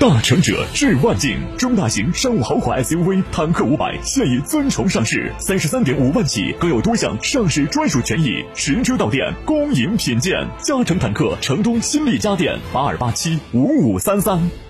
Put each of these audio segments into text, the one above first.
大成者致万境，中大型商务豪华 SUV 坦克五百现已尊崇上市，三十三点五万起，更有多项上市专属权益，实车到店，恭迎品鉴。嘉诚坦克成都新力家电八二八七五五三三。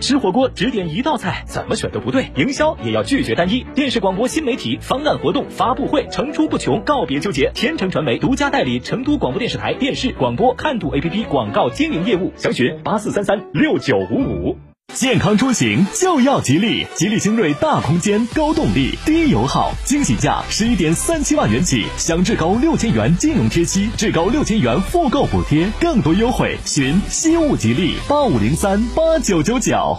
吃火锅只点一道菜，怎么选都不对。营销也要拒绝单一。电视广播新媒体方案活动发布会层出不穷，告别纠结。天成传媒独家代理成都广播电视台电视广播看度 APP 广告经营业务，详询八四三三六九五五。健康出行就要吉利，吉利星瑞大空间、高动力、低油耗，惊喜价十一点三七万元起，享至高六千元金融贴息，至高六千元复购补贴，更多优惠，寻西物吉利八五零三八九九九。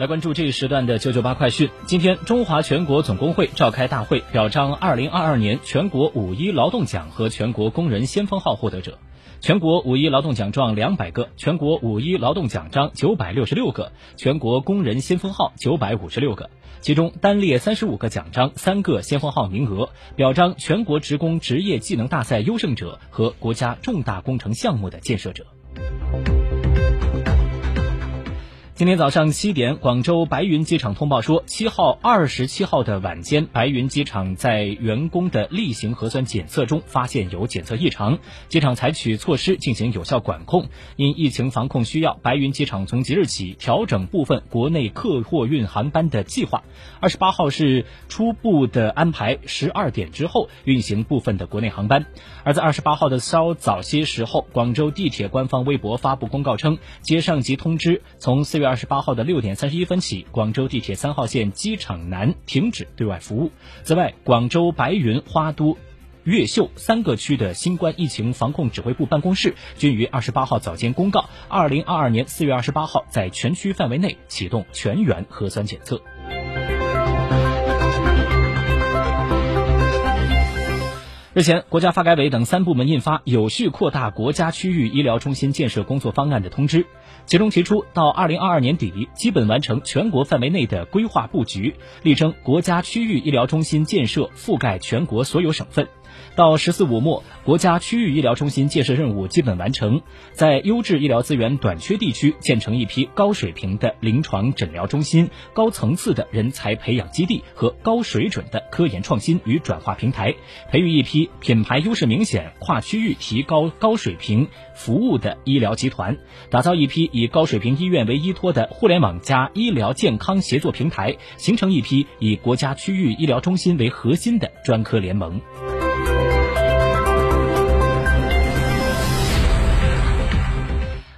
来关注这一时段的九九八快讯。今天，中华全国总工会召开大会，表彰二零二二年全国五一劳动奖和全国工人先锋号获得者。全国五一劳动奖状两百个，全国五一劳动奖章九百六十六个，全国工人先锋号九百五十六个。其中单列三十五个奖章，三个先锋号名额，表彰全国职工职业技能大赛优胜者和国家重大工程项目的建设者。今天早上七点，广州白云机场通报说，七号、二十七号的晚间，白云机场在员工的例行核酸检测中发现有检测异常，机场采取措施进行有效管控。因疫情防控需要，白云机场从即日起调整部分国内客货运航班的计划。二十八号是初步的安排，十二点之后运行部分的国内航班。而在二十八号的稍早些时候，广州地铁官方微博发布公告称，接上级通知，从四月二十八号的六点三十一分起，广州地铁三号线机场南停止对外服务。此外，广州白云、花都、越秀三个区的新冠疫情防控指挥部办公室均于二十八号早间公告，二零二二年四月二十八号在全区范围内启动全员核酸检测。日前，国家发改委等三部门印发《有序扩大国家区域医疗中心建设工作方案》的通知，其中提出，到二零二二年底基本完成全国范围内的规划布局，力争国家区域医疗中心建设覆盖全国所有省份。到“十四五”末，国家区域医疗中心建设任务基本完成，在优质医疗资源短缺地区建成一批高水平的临床诊疗中心、高层次的人才培养基地和高水准的科研创新与转化平台，培育一批品牌优势明显、跨区域提高高水平服务的医疗集团，打造一批以高水平医院为依托的互联网加医疗健康协作平台，形成一批以国家区域医疗中心为核心的专科联盟。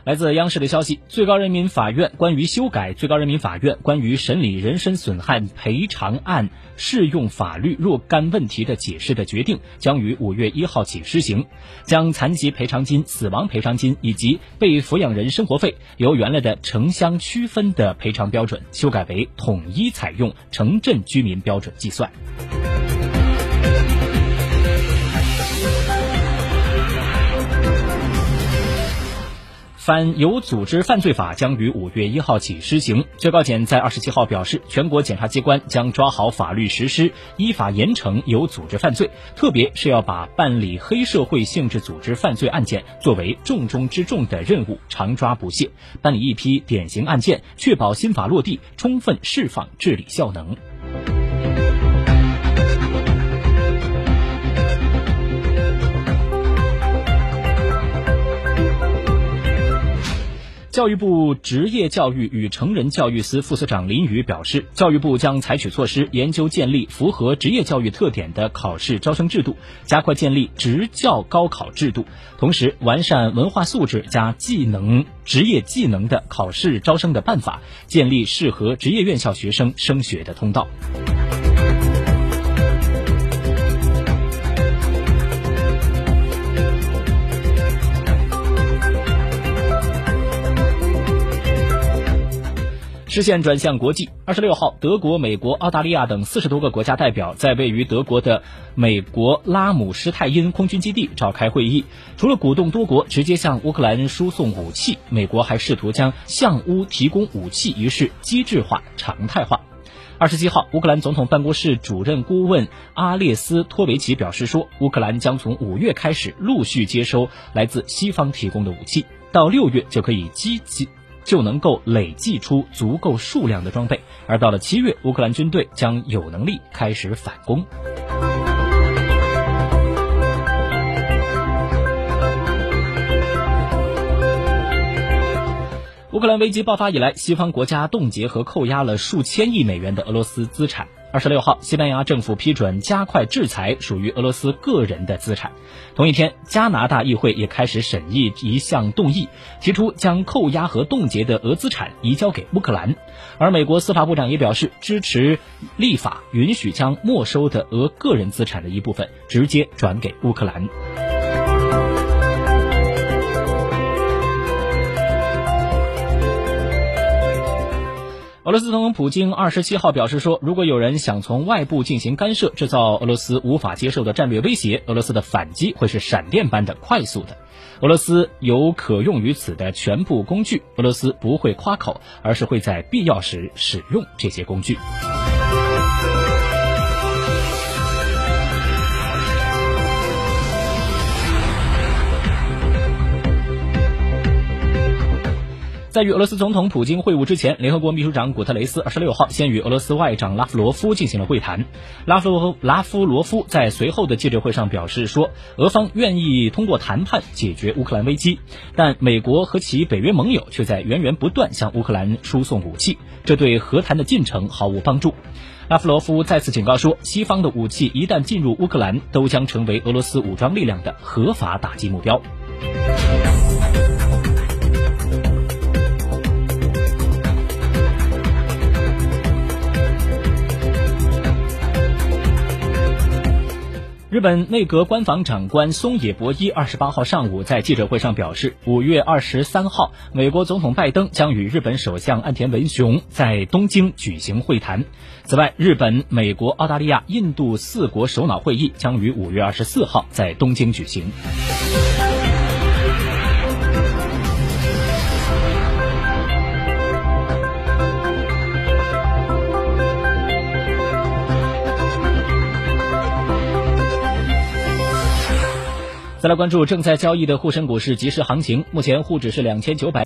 来自央视的消息，最高人民法院关于修改《最高人民法院关于审理人身损害赔偿案适用法律若干问题的解释》的决定将于五月一号起施行，将残疾赔偿金、死亡赔偿金以及被抚养人生活费由原来的城乡区分的赔偿标准修改为统一采用城镇居民标准计算。反有组织犯罪法将于五月一号起施行。最高检在二十七号表示，全国检察机关将抓好法律实施，依法严惩有组织犯罪，特别是要把办理黑社会性质组织犯罪案件作为重中之重的任务，常抓不懈，办理一批典型案件，确保新法落地，充分释放治理效能。教育部职业教育与成人教育司副司长林宇表示，教育部将采取措施，研究建立符合职业教育特点的考试招生制度，加快建立职教高考制度，同时完善文化素质加技能、职业技能的考试招生的办法，建立适合职业院校学生升学的通道。视线转向国际。二十六号，德国、美国、澳大利亚等四十多个国家代表在位于德国的美国拉姆施泰因空军基地召开会议。除了鼓动多国直接向乌克兰输送武器，美国还试图将向乌提供武器一事机制化、常态化。二十七号，乌克兰总统办公室主任顾问阿列斯托维奇表示说，乌克兰将从五月开始陆续接收来自西方提供的武器，到六月就可以积极。就能够累计出足够数量的装备，而到了七月，乌克兰军队将有能力开始反攻。乌克兰危机爆发以来，西方国家冻结和扣押了数千亿美元的俄罗斯资产。二十六号，西班牙政府批准加快制裁属于俄罗斯个人的资产。同一天，加拿大议会也开始审议一项动议，提出将扣押和冻结的俄资产移交给乌克兰。而美国司法部长也表示支持立法，允许将没收的俄个人资产的一部分直接转给乌克兰。俄罗斯总统普京二十七号表示说，如果有人想从外部进行干涉，制造俄罗斯无法接受的战略威胁，俄罗斯的反击会是闪电般的快速的。俄罗斯有可用于此的全部工具，俄罗斯不会夸口，而是会在必要时使用这些工具。在与俄罗斯总统普京会晤之前，联合国秘书长古特雷斯二十六号先与俄罗斯外长拉夫罗夫进行了会谈。拉夫罗拉夫罗夫在随后的记者会上表示说，俄方愿意通过谈判解决乌克兰危机，但美国和其北约盟友却在源源不断向乌克兰输送武器，这对和谈的进程毫无帮助。拉夫罗夫再次警告说，西方的武器一旦进入乌克兰，都将成为俄罗斯武装力量的合法打击目标。日本内阁官房长官松野博一二十八号上午在记者会上表示，五月二十三号，美国总统拜登将与日本首相岸田文雄在东京举行会谈。此外，日本、美国、澳大利亚、印度四国首脑会议将于五月二十四号在东京举行。再来关注正在交易的沪深股市即时行情，目前沪指是两千九百。